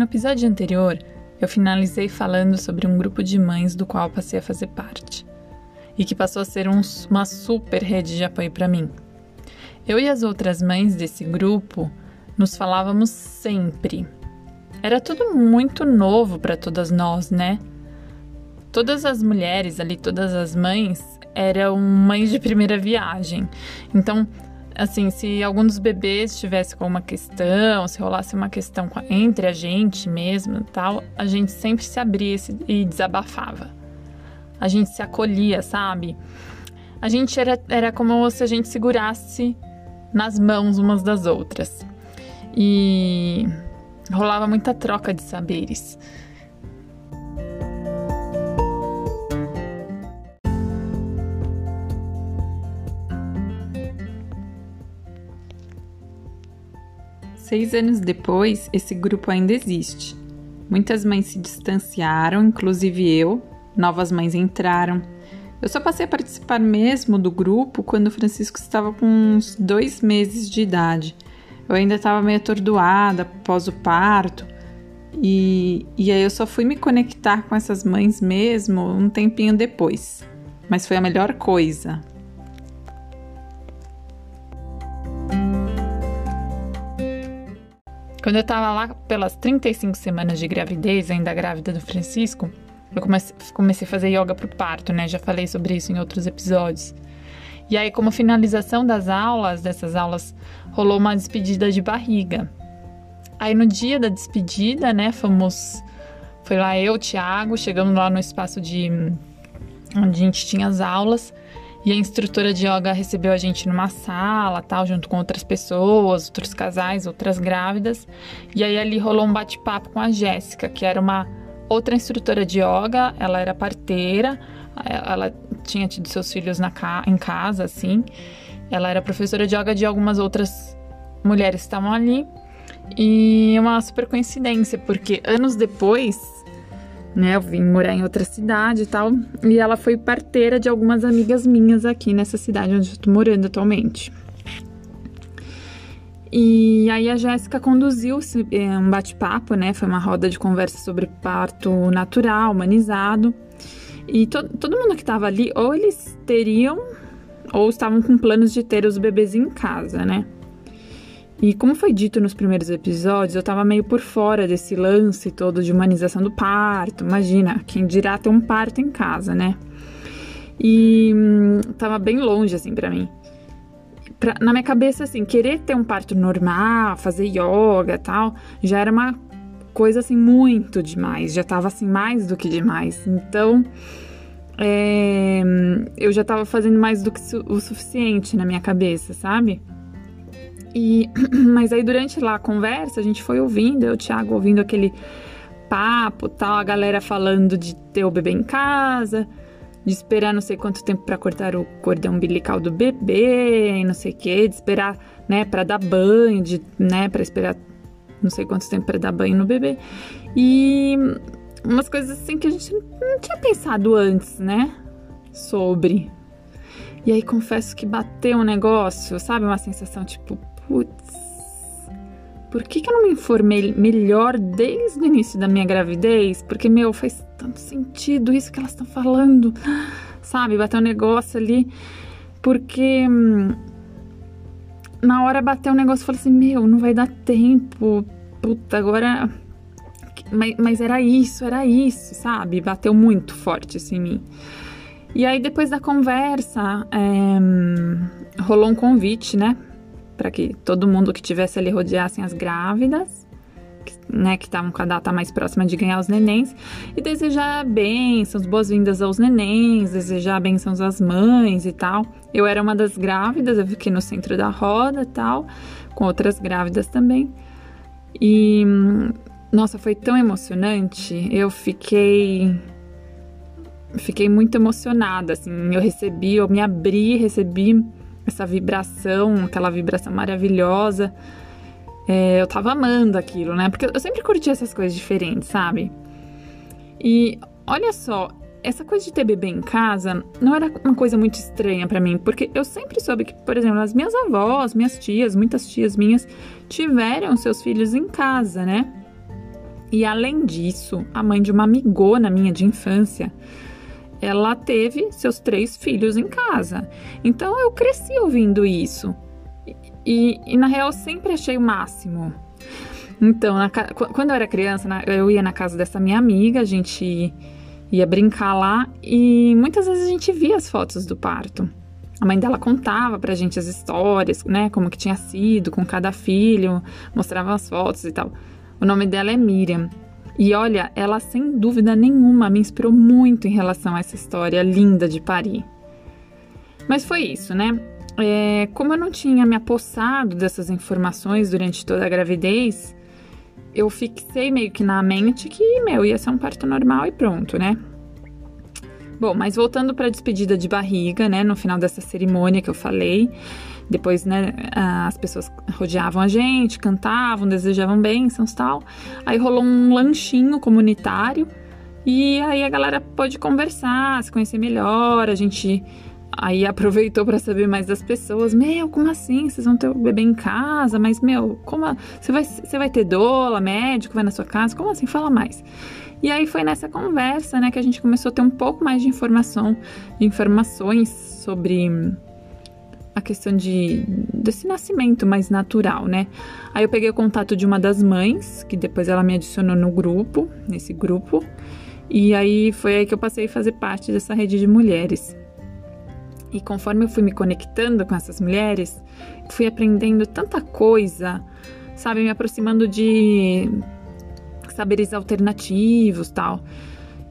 No episódio anterior, eu finalizei falando sobre um grupo de mães do qual passei a fazer parte e que passou a ser um, uma super rede de apoio para mim. Eu e as outras mães desse grupo nos falávamos sempre. Era tudo muito novo para todas nós, né? Todas as mulheres ali, todas as mães, eram mães de primeira viagem. Então, assim, se algum dos bebês tivesse com uma questão, se rolasse uma questão entre a gente mesmo tal, a gente sempre se abria e desabafava. A gente se acolhia, sabe? A gente era, era como se a gente segurasse nas mãos umas das outras. E rolava muita troca de saberes. Seis anos depois, esse grupo ainda existe. Muitas mães se distanciaram, inclusive eu, novas mães entraram. Eu só passei a participar mesmo do grupo quando o Francisco estava com uns dois meses de idade. Eu ainda estava meio atordoada após o parto. E, e aí eu só fui me conectar com essas mães mesmo um tempinho depois. Mas foi a melhor coisa. Quando eu tava lá pelas 35 semanas de gravidez, ainda grávida do Francisco, eu comecei, a fazer yoga pro parto, né? Já falei sobre isso em outros episódios. E aí, como finalização das aulas, dessas aulas, rolou uma despedida de barriga. Aí no dia da despedida, né, fomos. Foi lá eu, o Thiago, chegamos lá no espaço de. onde a gente tinha as aulas. E a instrutora de yoga recebeu a gente numa sala, tal, junto com outras pessoas, outros casais, outras grávidas. E aí ali rolou um bate-papo com a Jéssica, que era uma outra instrutora de yoga, ela era parteira, ela tinha tido seus filhos na ca em casa, assim. Ela era professora de yoga de algumas outras mulheres que estavam ali. E uma super coincidência, porque anos depois né? Eu vim morar em outra cidade e tal. E ela foi parteira de algumas amigas minhas aqui nessa cidade onde eu tô morando atualmente. E aí a Jéssica conduziu é, um bate-papo, né? Foi uma roda de conversa sobre parto natural, humanizado. E to todo mundo que estava ali, ou eles teriam, ou estavam com planos de ter os bebês em casa, né? E como foi dito nos primeiros episódios, eu tava meio por fora desse lance todo de humanização do parto. Imagina, quem dirá ter um parto em casa, né? E hum, tava bem longe, assim, para mim. Pra, na minha cabeça, assim, querer ter um parto normal, fazer yoga tal, já era uma coisa, assim, muito demais. Já tava, assim, mais do que demais. Então, é, eu já tava fazendo mais do que o suficiente na minha cabeça, sabe? E, mas aí durante lá a conversa, a gente foi ouvindo, eu, o Thiago, ouvindo aquele papo, tal, a galera falando de ter o bebê em casa, de esperar não sei quanto tempo para cortar o cordão umbilical do bebê, não sei o que, de esperar, né, para dar banho, de, né, para esperar não sei quanto tempo para dar banho no bebê. E umas coisas assim que a gente não tinha pensado antes, né, sobre. E aí confesso que bateu um negócio, sabe, uma sensação tipo, putz, por que, que eu não me informei melhor desde o início da minha gravidez? Porque, meu, faz tanto sentido isso que elas estão falando, sabe? Bateu um negócio ali, porque hum, na hora bateu um negócio e falei assim: meu, não vai dar tempo, puta, agora. Mas, mas era isso, era isso, sabe? Bateu muito forte assim em mim. E aí, depois da conversa, é, rolou um convite, né? Para que todo mundo que tivesse ali rodeassem as grávidas, né, que estavam com a data mais próxima de ganhar os nenéns, e desejar bênçãos, boas-vindas aos nenéns, desejar bênçãos às mães e tal. Eu era uma das grávidas, eu fiquei no centro da roda tal, com outras grávidas também. E nossa, foi tão emocionante. Eu fiquei fiquei muito emocionada, assim, eu recebi, eu me abri, recebi essa vibração, aquela vibração maravilhosa. É, eu tava amando aquilo, né? Porque eu sempre curti essas coisas diferentes, sabe? E olha só, essa coisa de ter bebê em casa não era uma coisa muito estranha para mim, porque eu sempre soube que, por exemplo, as minhas avós, minhas tias, muitas tias minhas tiveram seus filhos em casa, né? E além disso, a mãe de uma amigona minha de infância, ela teve seus três filhos em casa. Então eu cresci ouvindo isso. E, e na real sempre achei o máximo. Então, na, quando eu era criança, eu ia na casa dessa minha amiga, a gente ia brincar lá e muitas vezes a gente via as fotos do parto. A mãe dela contava pra gente as histórias, né, como que tinha sido com cada filho, mostrava as fotos e tal. O nome dela é Miriam. E olha, ela sem dúvida nenhuma me inspirou muito em relação a essa história linda de Paris. Mas foi isso, né? É, como eu não tinha me apossado dessas informações durante toda a gravidez, eu fixei meio que na mente que, meu, ia ser um parto normal e pronto, né? Bom, mas voltando para a despedida de barriga, né, no final dessa cerimônia que eu falei, depois, né, as pessoas rodeavam a gente, cantavam, desejavam bênçãos tal. Aí rolou um lanchinho comunitário e aí a galera pôde conversar, se conhecer melhor, a gente Aí aproveitou para saber mais das pessoas. Meu, como assim? Vocês vão ter o bebê em casa? Mas, meu, como você, vai, você vai ter doula, médico, vai na sua casa? Como assim? Fala mais. E aí foi nessa conversa, né, que a gente começou a ter um pouco mais de informação, de informações sobre a questão de desse nascimento mais natural, né? Aí eu peguei o contato de uma das mães, que depois ela me adicionou no grupo, nesse grupo, e aí foi aí que eu passei a fazer parte dessa rede de mulheres. E conforme eu fui me conectando com essas mulheres, fui aprendendo tanta coisa, sabe, me aproximando de saberes alternativos, tal.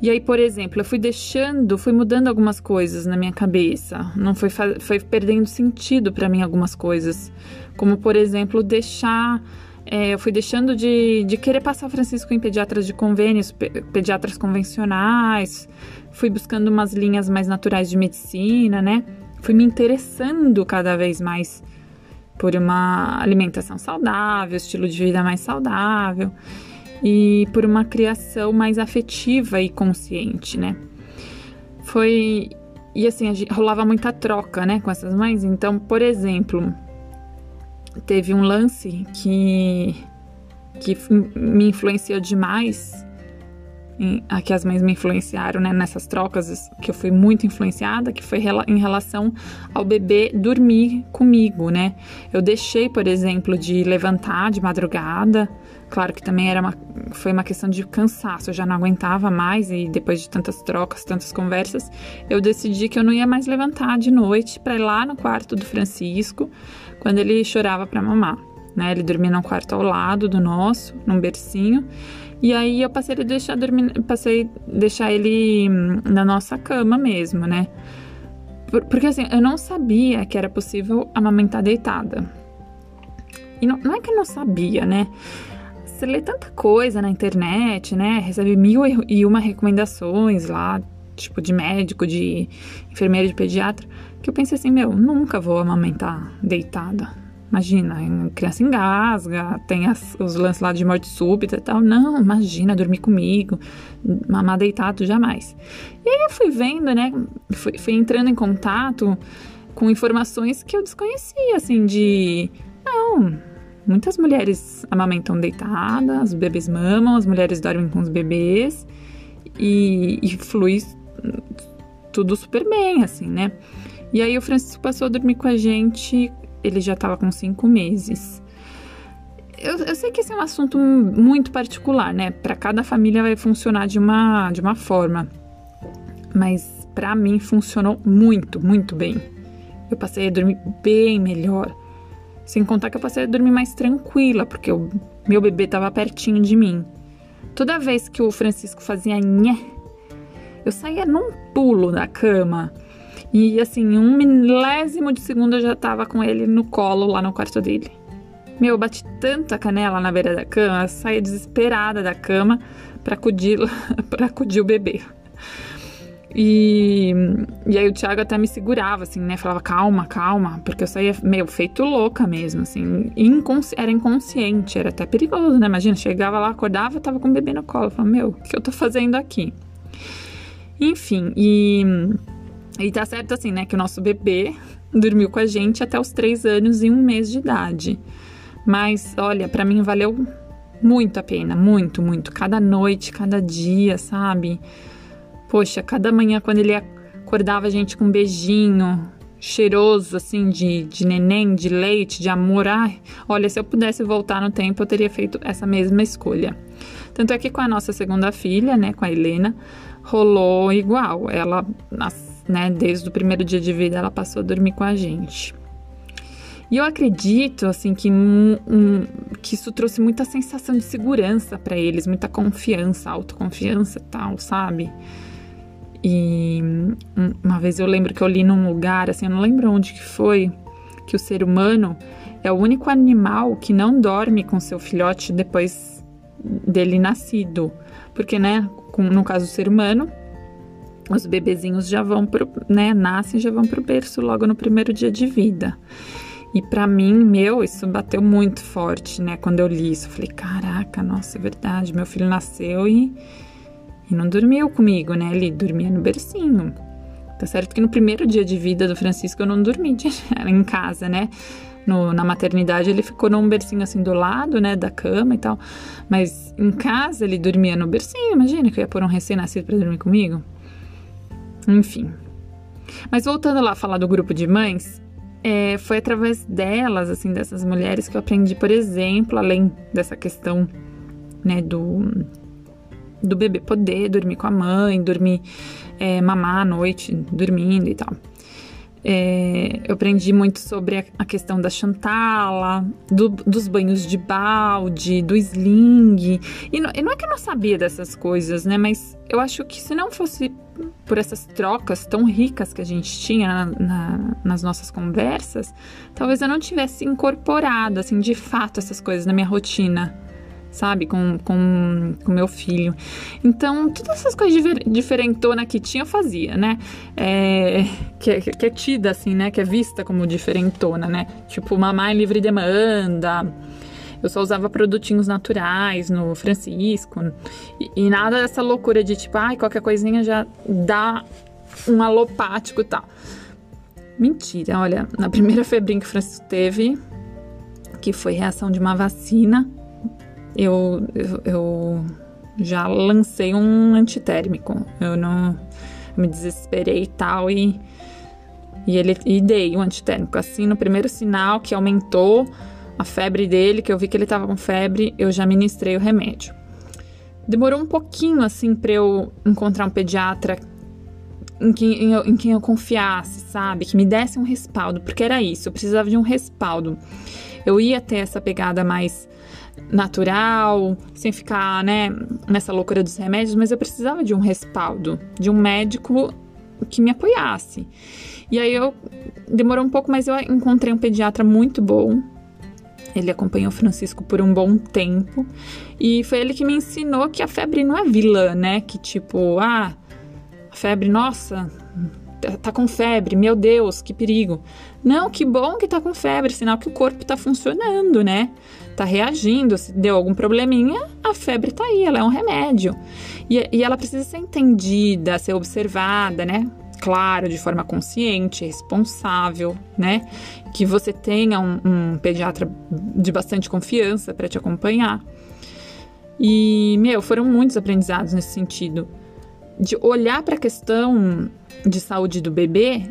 E aí, por exemplo, eu fui deixando, fui mudando algumas coisas na minha cabeça. Não foi foi perdendo sentido para mim algumas coisas, como por exemplo, deixar é, eu fui deixando de, de querer passar Francisco em pediatras de convênios, pediatras convencionais, fui buscando umas linhas mais naturais de medicina, né? Fui me interessando cada vez mais por uma alimentação saudável, estilo de vida mais saudável e por uma criação mais afetiva e consciente, né? Foi e assim, rolava muita troca, né, com essas mães. Então, por exemplo, teve um lance que que me influenciou demais a que as mães me influenciaram né, nessas trocas que eu fui muito influenciada, que foi em relação ao bebê dormir comigo, né? Eu deixei, por exemplo, de levantar de madrugada. Claro que também era uma, foi uma questão de cansaço, eu já não aguentava mais e depois de tantas trocas, tantas conversas, eu decidi que eu não ia mais levantar de noite para ir lá no quarto do Francisco quando ele chorava para mamar. Né? Ele dormia no quarto ao lado do nosso, num bercinho. E aí eu passei a deixar dormir, passei a deixar ele hum, na nossa cama mesmo, né? Porque assim, eu não sabia que era possível amamentar deitada. E não, não é que eu não sabia, né? Você lê tanta coisa na internet, né? Recebe mil e uma recomendações lá, tipo de médico, de enfermeiro, de pediatra, que eu pensei assim, meu, nunca vou amamentar deitada Imagina, criança engasga, tem as, os lances lá de morte súbita e tal. Não, imagina, dormir comigo, mamar deitado, jamais. E aí eu fui vendo, né? Fui, fui entrando em contato com informações que eu desconhecia, assim, de. Não, muitas mulheres amamentam deitadas, os bebês mamam, as mulheres dormem com os bebês e, e flui tudo super bem, assim, né? E aí o Francisco passou a dormir com a gente ele já estava com cinco meses. Eu, eu, sei que esse é um assunto muito particular, né? Para cada família vai funcionar de uma, de uma forma. Mas para mim funcionou muito, muito bem. Eu passei a dormir bem melhor. Sem contar que eu passei a dormir mais tranquila, porque o meu bebê estava pertinho de mim. Toda vez que o Francisco fazia nhé, eu saía num pulo da cama e assim, um milésimo de segundo eu já tava com ele no colo lá no quarto dele. Meu, eu bati tanta canela na beira da cama, eu saía desesperada da cama para acudir, pra acudir o bebê. E, e aí o Thiago até me segurava, assim, né? Falava, calma, calma, porque eu saía meio feito louca mesmo, assim. Era inconsciente, era até perigoso, né? Imagina, chegava lá, acordava, tava com o bebê no colo. Eu falava, meu, o que eu tô fazendo aqui? Enfim, e e tá certo assim, né, que o nosso bebê dormiu com a gente até os três anos e um mês de idade. Mas, olha, para mim valeu muito a pena, muito, muito. Cada noite, cada dia, sabe? Poxa, cada manhã quando ele acordava a gente com um beijinho cheiroso, assim, de, de neném, de leite, de amor. Ai, olha, se eu pudesse voltar no tempo, eu teria feito essa mesma escolha. Tanto é que com a nossa segunda filha, né, com a Helena, rolou igual. Ela, né, desde o primeiro dia de vida, ela passou a dormir com a gente. E eu acredito, assim, que, um, um, que isso trouxe muita sensação de segurança para eles, muita confiança, autoconfiança e tal, sabe? E uma vez eu lembro que eu li num lugar, assim, eu não lembro onde que foi, que o ser humano é o único animal que não dorme com seu filhote depois dele nascido. Porque, né, no caso do ser humano, os bebezinhos já vão pro, né, nascem já vão pro berço logo no primeiro dia de vida. E para mim, meu, isso bateu muito forte, né? Quando eu li isso, eu falei, caraca, nossa, é verdade, meu filho nasceu e, e não dormiu comigo, né? Ele dormia no bercinho. Tá certo que no primeiro dia de vida do Francisco eu não dormi de, em casa, né? No, na maternidade ele ficou num bercinho assim do lado, né, da cama e tal. Mas em casa ele dormia no bercinho. Imagina que eu ia pôr um recém-nascido para dormir comigo. Enfim. Mas voltando lá a falar do grupo de mães, é, foi através delas, assim, dessas mulheres que eu aprendi, por exemplo, além dessa questão, né, do, do bebê poder dormir com a mãe, dormir, é, mamar à noite, dormindo e tal. É, eu aprendi muito sobre a, questão da chantala, do, dos banhos de balde, do sling. E não, e não é que eu não sabia dessas coisas, né? Mas eu acho que se não fosse por essas trocas tão ricas que a gente tinha na, na, nas nossas conversas, talvez eu não tivesse incorporado, assim, de fato, essas coisas na minha rotina sabe? Com, com, com meu filho. Então, todas essas coisas diferentonas que tinha, eu fazia, né? É, que, é, que é tida, assim, né? Que é vista como diferentona, né? Tipo, mamãe livre demanda. Eu só usava produtinhos naturais no Francisco. E, e nada dessa loucura de tipo, ai, qualquer coisinha já dá um alopático e tal. Mentira, olha, na primeira febrinha que o Francisco teve, que foi reação de uma vacina, eu, eu, eu já lancei um antitérmico. Eu não me desesperei e tal e e ele e dei o antitérmico. Assim, no primeiro sinal que aumentou a febre dele, que eu vi que ele estava com febre, eu já ministrei o remédio. Demorou um pouquinho assim para eu encontrar um pediatra em quem, em, em quem eu confiasse, sabe? Que me desse um respaldo, porque era isso, eu precisava de um respaldo. Eu ia ter essa pegada mais natural, sem ficar, né, nessa loucura dos remédios, mas eu precisava de um respaldo, de um médico que me apoiasse. E aí eu demorou um pouco, mas eu encontrei um pediatra muito bom. Ele acompanhou Francisco por um bom tempo e foi ele que me ensinou que a febre não é vilã, né? Que tipo, ah, a febre, nossa, tá, tá com febre, meu Deus, que perigo. Não, que bom que tá com febre, sinal que o corpo tá funcionando, né? Tá reagindo, se deu algum probleminha, a febre tá aí, ela é um remédio. E, e ela precisa ser entendida, ser observada, né? Claro, de forma consciente, responsável, né? Que você tenha um, um pediatra de bastante confiança para te acompanhar. E, meu, foram muitos aprendizados nesse sentido. De olhar para a questão de saúde do bebê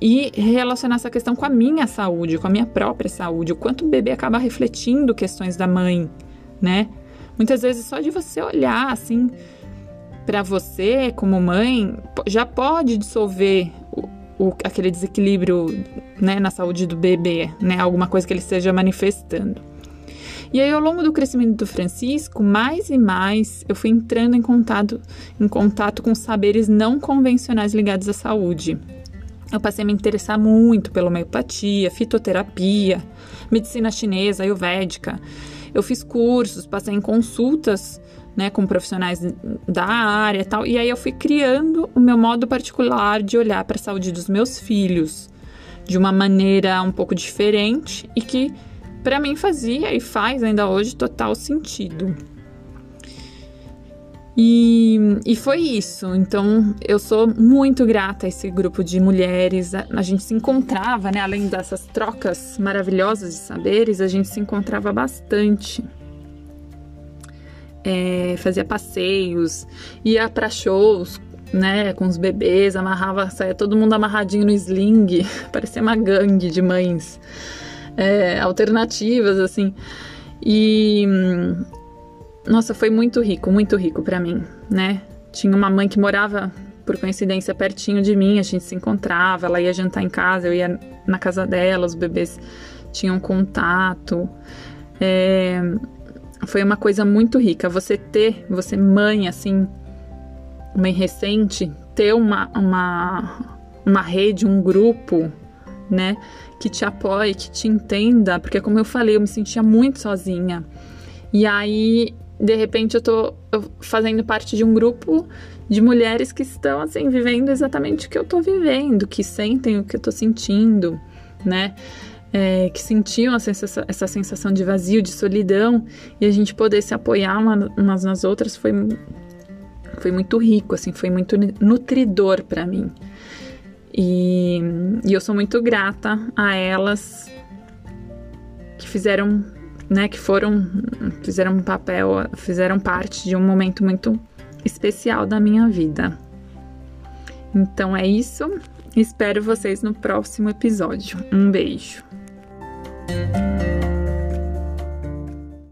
e relacionar essa questão com a minha saúde, com a minha própria saúde, o quanto o bebê acaba refletindo questões da mãe, né? Muitas vezes só de você olhar assim para você como mãe já pode dissolver o, o, aquele desequilíbrio né, na saúde do bebê, né? Alguma coisa que ele esteja manifestando. E aí, ao longo do crescimento do Francisco, mais e mais eu fui entrando em contato, em contato com saberes não convencionais ligados à saúde. Eu passei a me interessar muito pela homeopatia, fitoterapia, medicina chinesa, ayurvédica. Eu fiz cursos, passei em consultas né, com profissionais da área e tal. E aí eu fui criando o meu modo particular de olhar para a saúde dos meus filhos de uma maneira um pouco diferente e que para mim fazia e faz ainda hoje total sentido. E, e foi isso. Então, eu sou muito grata a esse grupo de mulheres. A, a, gente se encontrava, né? Além dessas trocas maravilhosas de saberes, a gente se encontrava bastante. é, fazia passeios, ia para shows, né, com os bebês, amarrava, saia todo mundo amarradinho no sling, parecia uma gangue de mães é, alternativas, assim. E nossa, foi muito rico, muito rico para mim, né? Tinha uma mãe que morava por coincidência pertinho de mim, a gente se encontrava, ela ia jantar em casa, eu ia na casa dela, os bebês tinham contato. É, foi uma coisa muito rica. Você ter, você mãe, assim, mãe recente, ter uma, uma, uma rede, um grupo, né, que te apoie, que te entenda, porque como eu falei, eu me sentia muito sozinha. E aí, de repente, eu tô fazendo parte de um grupo de mulheres que estão, assim, vivendo exatamente o que eu tô vivendo, que sentem o que eu tô sentindo, né? é, que sentiam essa sensação, essa sensação de vazio, de solidão, e a gente poder se apoiar uma, umas nas outras foi, foi muito rico, assim, foi muito nutridor para mim. E, e, eu sou muito grata a elas que fizeram, né, que foram, fizeram um papel, fizeram parte de um momento muito especial da minha vida. Então é isso. Espero vocês no próximo episódio. Um beijo.